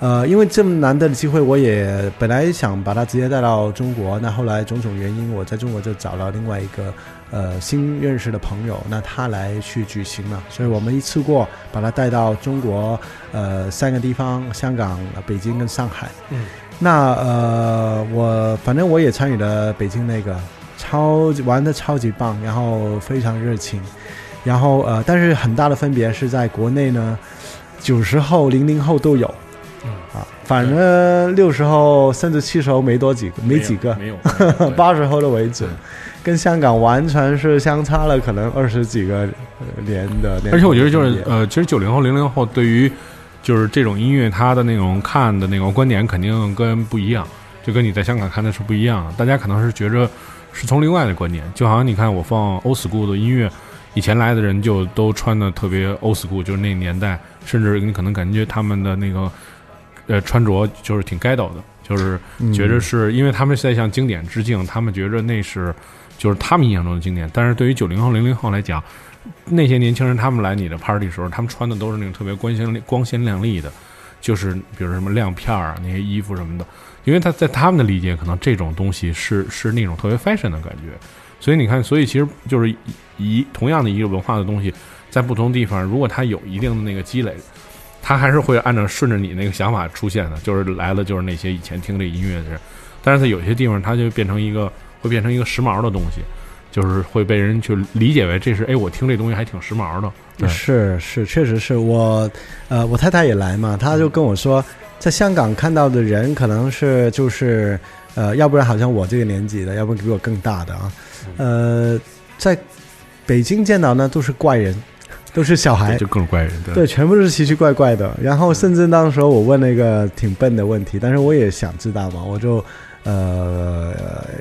呃，因为这么难得的机会，我也本来想把它直接带到中国，那后来种种原因，我在中国就找了另外一个呃新认识的朋友，那他来去举行了，所以我们一次过把它带到中国呃三个地方：香港、呃北京跟上海。嗯，那呃我反正我也参与了北京那个，超级玩的超级棒，然后非常热情，然后呃但是很大的分别是在国内呢，九十后、零零后都有。啊，反正六十后甚至七十后没多几个，没几个，没有，对八十后的为准，跟香港完全是相差了可能二十几个呃年的。而且我觉得就是呃，其实九零后、零零后对于就是这种音乐，他的那种看的那种观点肯定跟不一样，就跟你在香港看的是不一样的。大家可能是觉着是从另外的观点，就好像你看我放 old school 的音乐，以前来的人就都穿的特别 old school，就是那个年代，甚至你可能感觉他们的那个呃穿着就是挺该斗的，就是觉着是因为他们是在向经典致敬，他们觉着那是就是他们印象中的经典。但是对于九零后、零零后来讲，那些年轻人他们来你的 party 的时候，他们穿的都是那种特别光鲜光鲜亮丽的，就是比如什么亮片儿啊那些衣服什么的，因为他在他们的理解，可能这种东西是是那种特别 fashion 的感觉。所以你看，所以其实就是一一同样的一个文化的东西，在不同地方，如果它有一定的那个积累，它还是会按照顺着你那个想法出现的，就是来了就是那些以前听这音乐的人，但是在有些地方，它就变成一个会变成一个时髦的东西，就是会被人去理解为这是哎，我听这东西还挺时髦的。对，是是，确实是我，呃，我太太也来嘛，她就跟我说，在香港看到的人可能是就是，呃，要不然好像我这个年纪的，要不然比我更大的啊，呃，在北京见到呢都是怪人，都是小孩，就各种怪人。对，对，全部都是奇奇怪怪的。然后甚至当时候我问了一个挺笨的问题，但是我也想知道嘛，我就呃，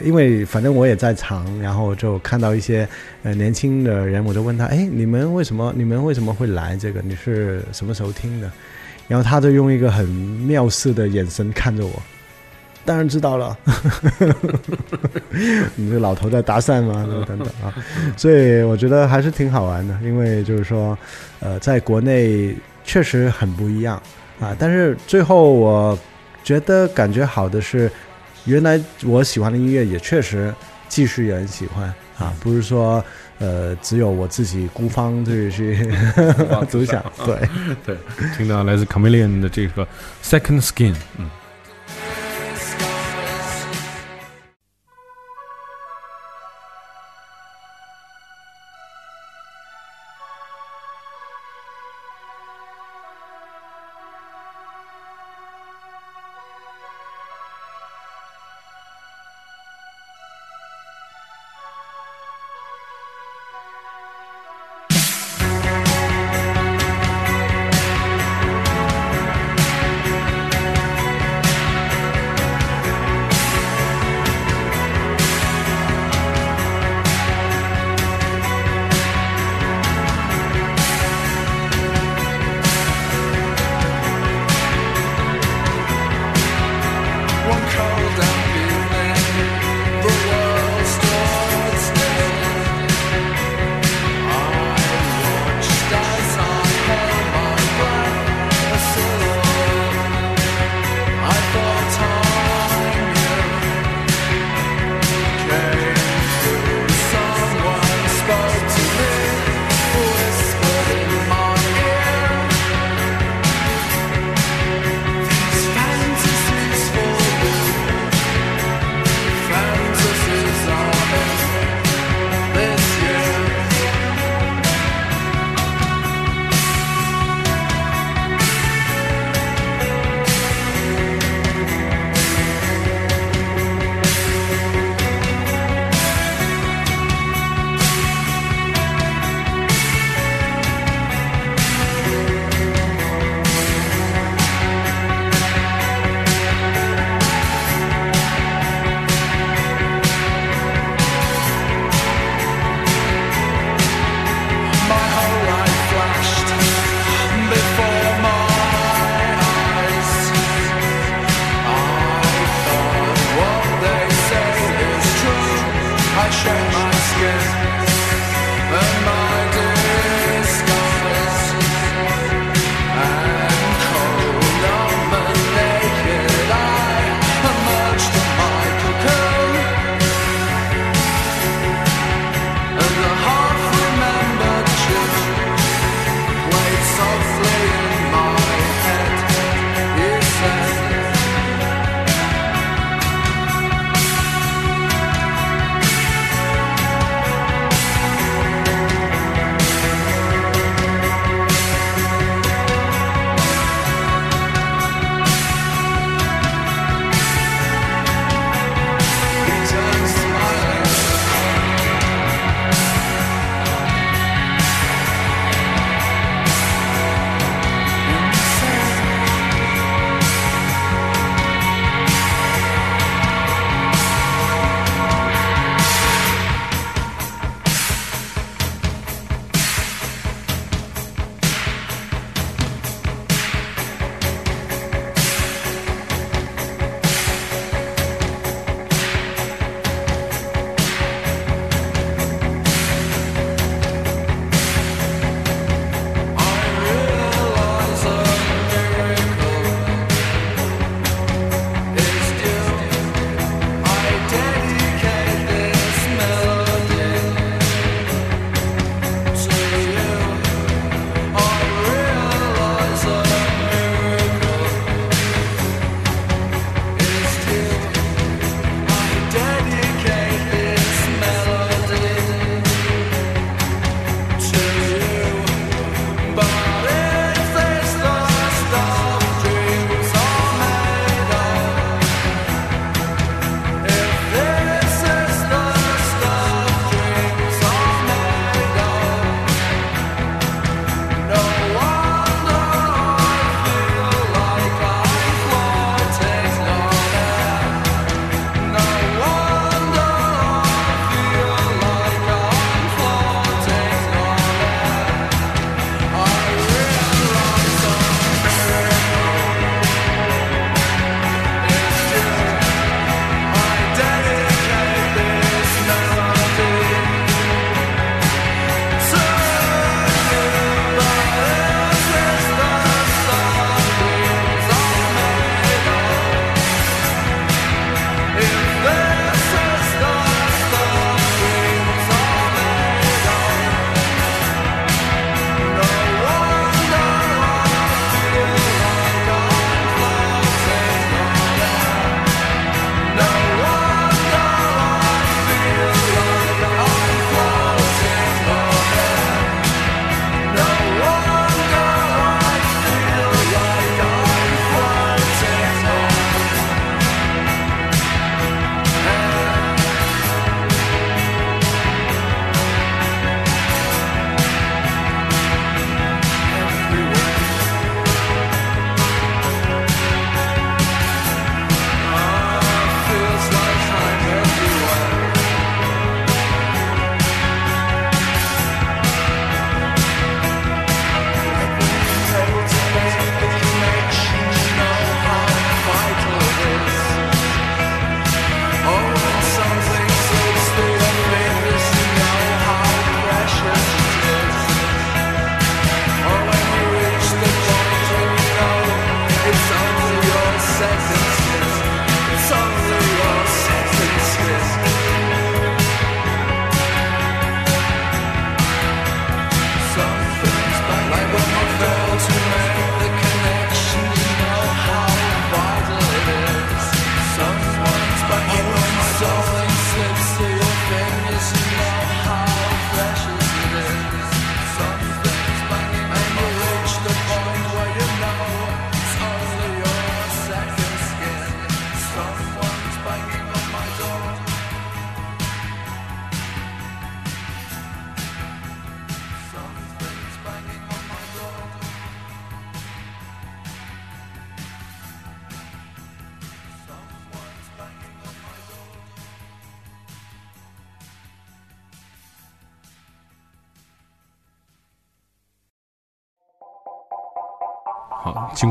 因为反正我也在场，然后就看到一些呃年轻的人，我就问他，哎，你们为什么你们为什么会来这个？你是什么时候听的？然后他就用一个很藐视的眼神看着我。当然知道了，你这老头在搭讪吗？等等啊，所以我觉得还是挺好玩的，因为就是说，呃，在国内确实很不一样啊。但是最后我觉得感觉好的是，原来我喜欢的音乐也确实继续有人喜欢啊，不是说呃只有我自己孤芳自己去 独享。对，对，听到来自 Chameleon 的这个 Second Skin，嗯。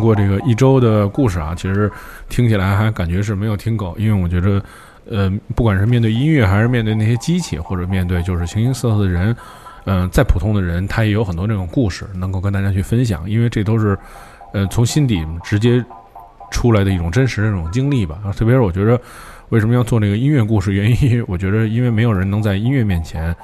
过这个一周的故事啊，其实听起来还感觉是没有听够，因为我觉得，呃，不管是面对音乐，还是面对那些机器，或者面对就是形形色色的人，嗯、再普通的人，他也有很多这种故事能够跟大家去分享，因为这都是，呃，从心底直接出来的一种真实的这种经历吧。特别是我觉得，为什么要做这个音乐故事，原因我觉得因为没有人能在音乐面前。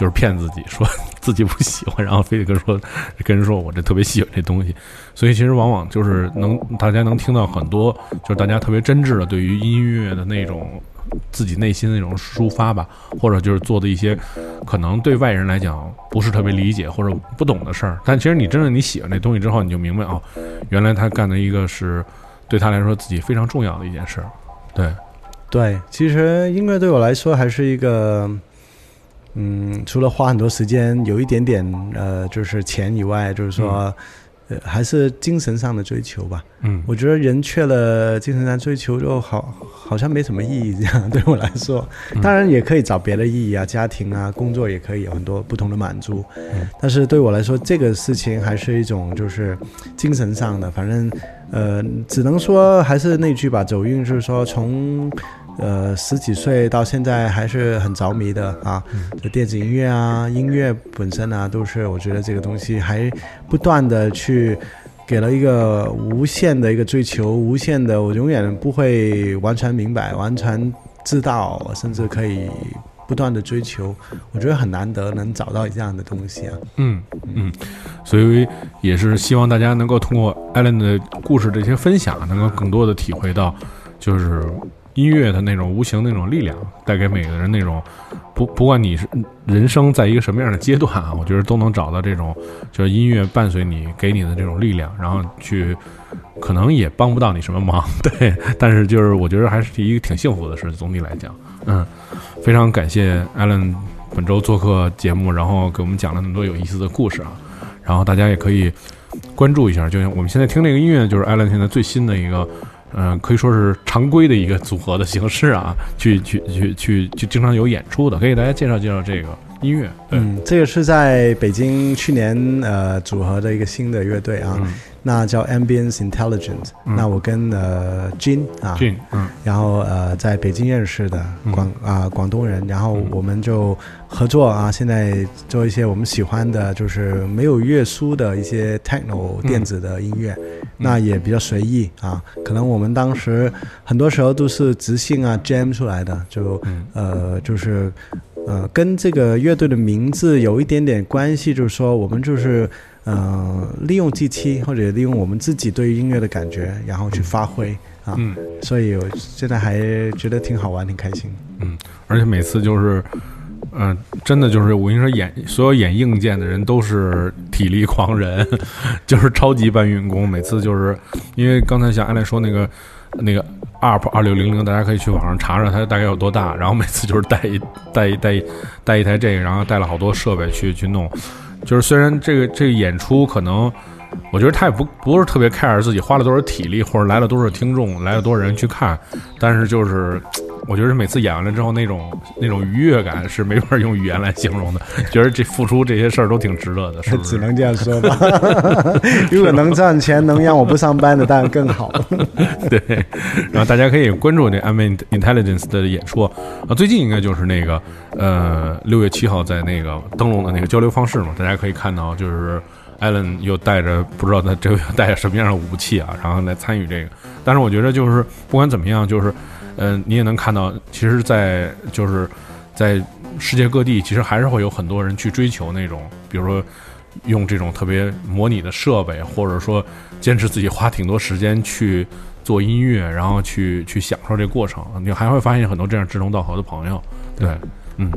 就是骗自己，说 自己不喜欢，然后非得跟说跟人说我这特别喜欢这东西，所以其实往往就是能大家能听到很多，就是大家特别真挚的对于音乐的那种自己内心的那种抒发吧，或者就是做的一些可能对外人来讲不是特别理解或者不懂的事儿，但其实你真正你喜欢这东西之后，你就明白哦，原来他干的一个是对他来说自己非常重要的一件事儿，对，对，其实音乐对我来说还是一个，嗯，除了花很多时间，有一点点呃，就是钱以外，就是说，呃，还是精神上的追求吧。嗯我觉得人缺了精神上追求，就好好像没什么意义。这样 对我来说，当然也可以找别的意义啊，家庭啊，工作也可以有很多不同的满足。但是对我来说，这个事情还是一种就是精神上的，反正呃，只能说还是那句吧，走运就是说从。呃，十几岁到现在还是很着迷的啊，就电子音乐啊，音乐本身啊，都是我觉得这个东西还不断的去给了一个无限的一个追求，无限的，我永远不会完全明白、完全知道，甚至可以不断的追求，我觉得很难得能找到这样的东西啊。嗯嗯，所以也是希望大家能够通过艾伦的故事这些分享，能够更多的体会到，就是音乐的那种无形的那种力量，带给每个人那种不不管你是人生在一个什么样的阶段啊，我觉得都能找到这种就是音乐伴随你给你的这种力量，然后去可能也帮不到你什么忙，对，但是就是我觉得还是一个挺幸福的事，总体来讲，嗯，非常感谢 艾伦本周做客节目，然后给我们讲了那么多有意思的故事啊，然后大家也可以关注一下，就像我们现在听这个音乐，就是艾伦现在最新的一个。嗯、可以说是常规的一个组合的形式啊，去 去去去去经常有演出的，可以给大家介绍介绍这个音乐。嗯，这个是在北京去年呃组合的一个新的乐队啊，嗯。那叫 Ambience Intelligent、那我跟呃 Jin 啊，俊，嗯。然后呃在北京认识的广啊、广东人，然后我们就合作啊，现在做一些我们喜欢的，就是没有乐书的一些 techno 电子的音乐，那也比较随意啊。可能我们当时很多时候都是即兴啊 jam 出来的，就、呃就是呃跟这个乐队的名字有一点点关系，就是说我们就是。呃，利用机器或者利用我们自己对于音乐的感觉，然后去发挥啊，嗯所以我现在还觉得挺好玩，挺开心。嗯，而且每次就是。嗯、真的就是我跟你说，演所有演硬件的人都是体力狂人，就是超级搬运工。每次就是因为刚才像艾伦说那个那个 UP 二六零零，大家可以去网上查查它大概有多大。然后每次就是带一 带一带一带一台这个，然后带了好多设备去去弄。就是虽然这个这个演出可能，我觉得他也不不是特别 care 自己花了多少体力，或者来了多少听众，来了多少人去看，但是就是。我觉得每次演完了之后，那种那种愉悦感是没法用语言来形容的。觉得这付出这些事儿都挺值得的，是不是？只能这样说吧。如果能赚钱，能让我不上班的，当然更好。对，然后大家可以关注这 Ambient Intelligence 的演出啊。最近应该就是那个呃六月七号在那个灯笼的那个交流方式嘛，大家可以看到就是。艾伦又带着不知道他这个 带着什么样的武器啊，然后来参与这个。但是我觉得就是不管怎么样，就是，嗯、你也能看到，其实，在就是在世界各地，其实还是会有很多人去追求那种，比如说用这种特别模拟的设备，或者说坚持自己花挺多时间去做音乐，然后去去享受这个过程。你还会发现很多这样志同道合的朋友。对，嗯，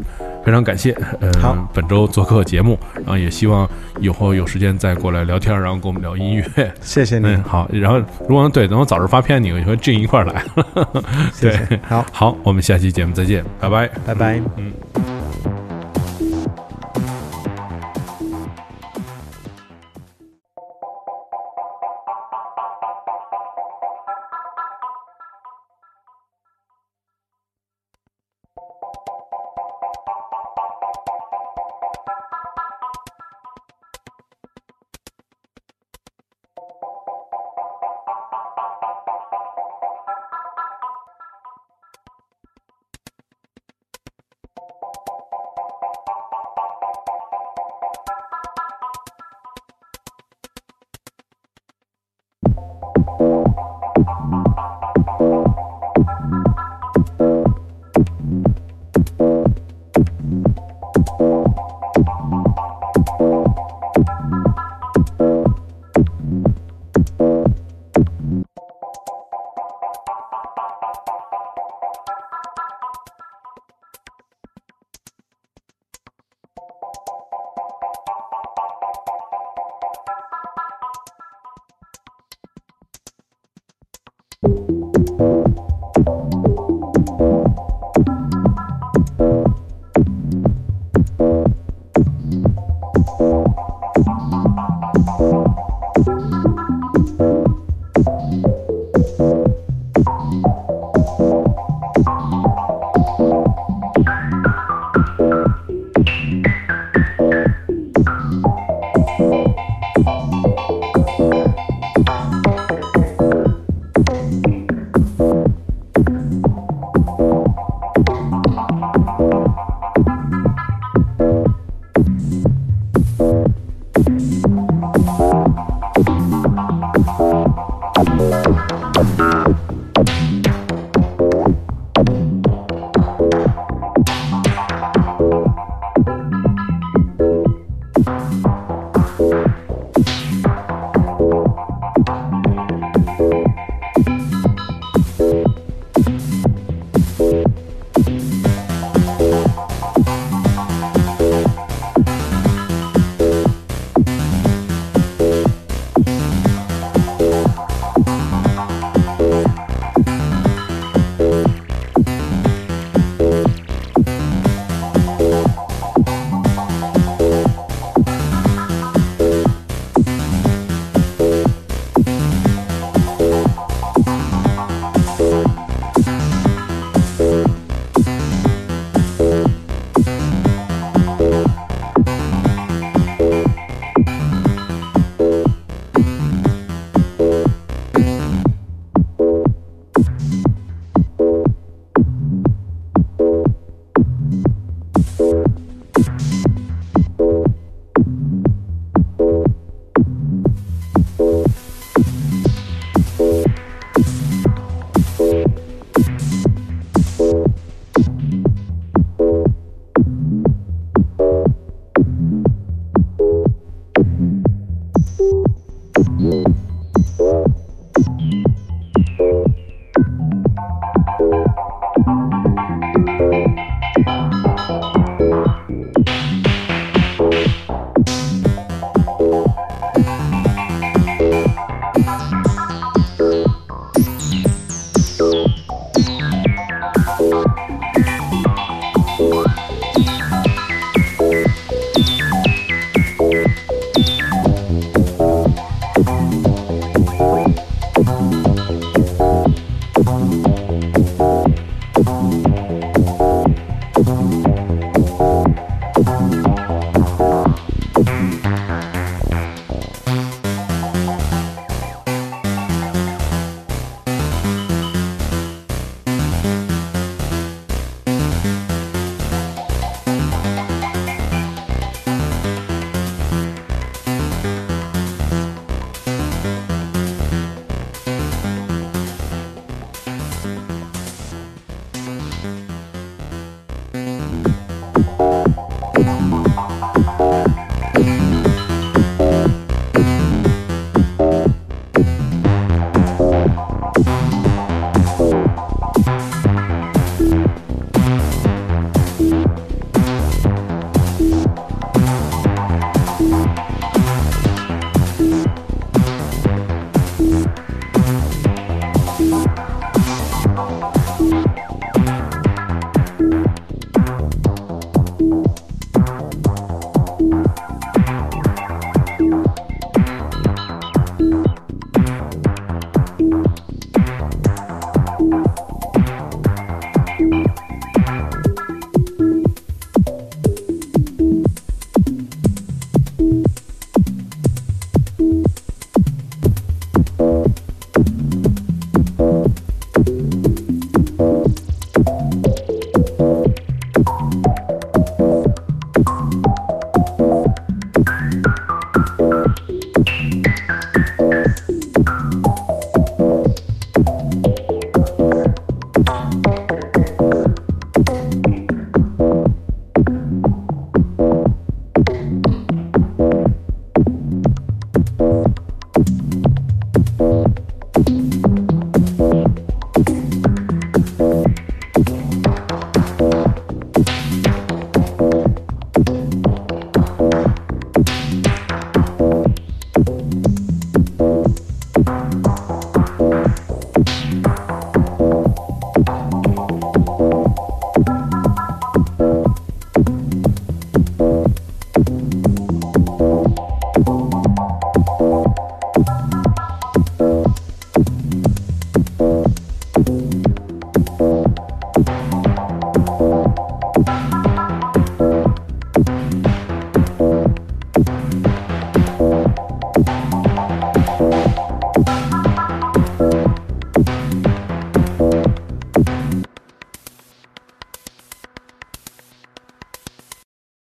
非常感谢，呃好，本周做客节目，然后也希望以后有时间再过来聊天，然后跟我们聊音乐。谢谢你嗯，，好，然后如果能对，等我早日发片，你和俊一块儿来。谢谢对，好，好，我们下期节目再见，拜拜。拜拜。嗯。